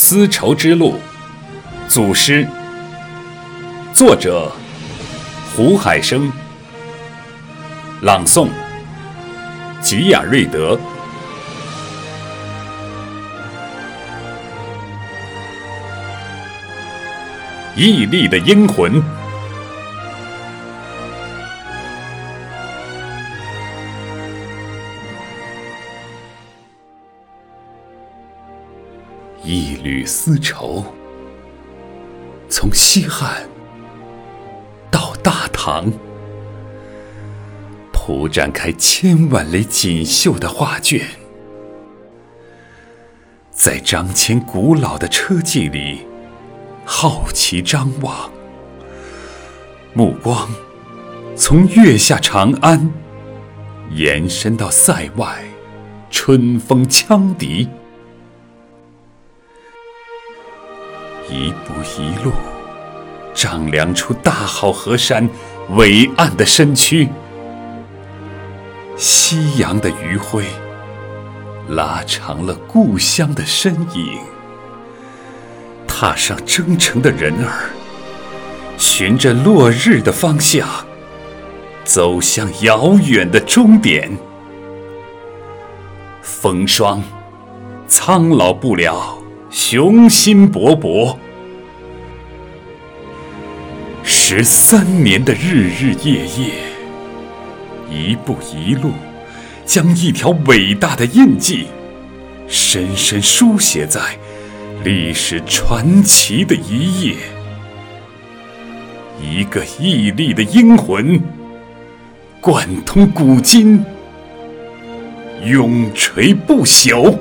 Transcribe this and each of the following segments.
丝绸之路》祖师，作者胡海生，朗诵吉雅瑞德。屹立的英魂，一缕丝绸，从西汉到大唐，铺展开千万类锦绣的画卷，在张骞古老的车技里。好奇张望，目光从月下长安延伸到塞外春风羌笛，一步一路丈量出大好河山伟岸的身躯，夕阳的余晖拉长了故乡的身影。踏上征程的人儿，循着落日的方向，走向遥远的终点。风霜苍老不了，雄心勃勃。十三年的日日夜夜，一步一路，将一条伟大的印记深深书写在。历史传奇的一页，一个屹立的英魂，贯通古今，永垂不朽。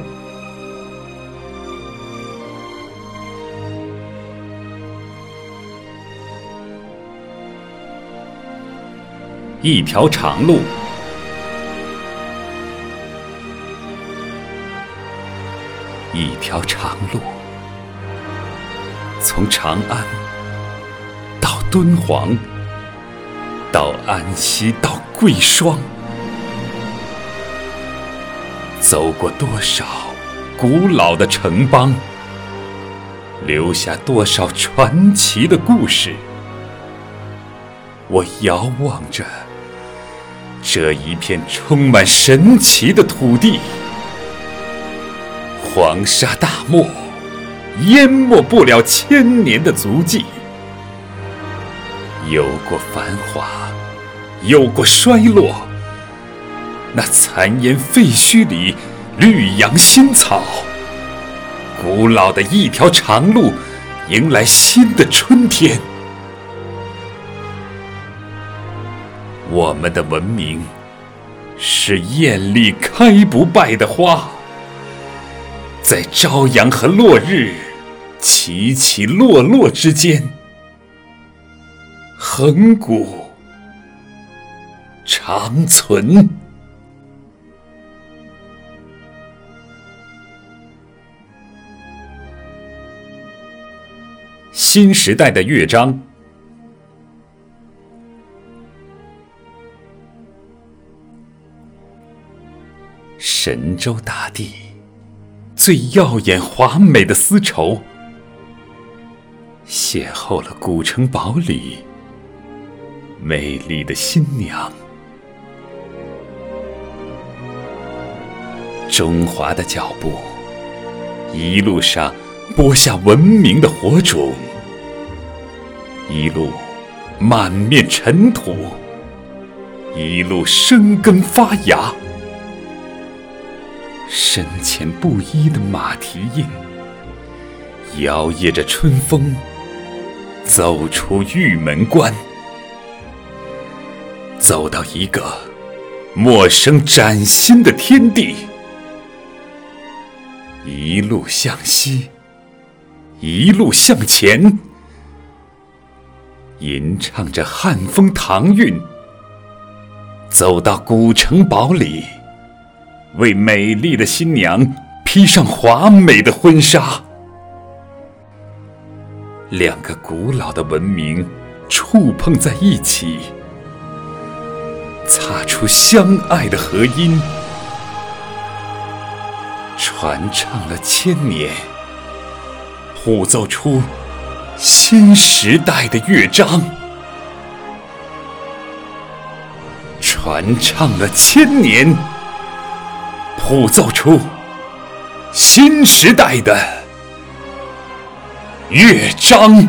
一条长路。一条长路。从长安到敦煌，到安息，到贵霜，走过多少古老的城邦，留下多少传奇的故事。我遥望着这一片充满神奇的土地，黄沙大漠。淹没不了千年的足迹，有过繁华，有过衰落。那残烟废墟里，绿杨新草。古老的一条长路，迎来新的春天。我们的文明，是艳丽开不败的花，在朝阳和落日。起起落落之间，恒古长存。新时代的乐章，神州大地最耀眼华美的丝绸。邂逅了古城堡里美丽的新娘，中华的脚步一路上播下文明的火种，一路满面尘土，一路生根发芽，深浅不一的马蹄印，摇曳着春风。走出玉门关，走到一个陌生崭新的天地，一路向西，一路向前，吟唱着汉风唐韵，走到古城堡里，为美丽的新娘披上华美的婚纱。两个古老的文明触碰在一起，擦出相爱的和音，传唱了千年，谱奏出新时代的乐章，传唱了千年，谱奏出新时代的乐章。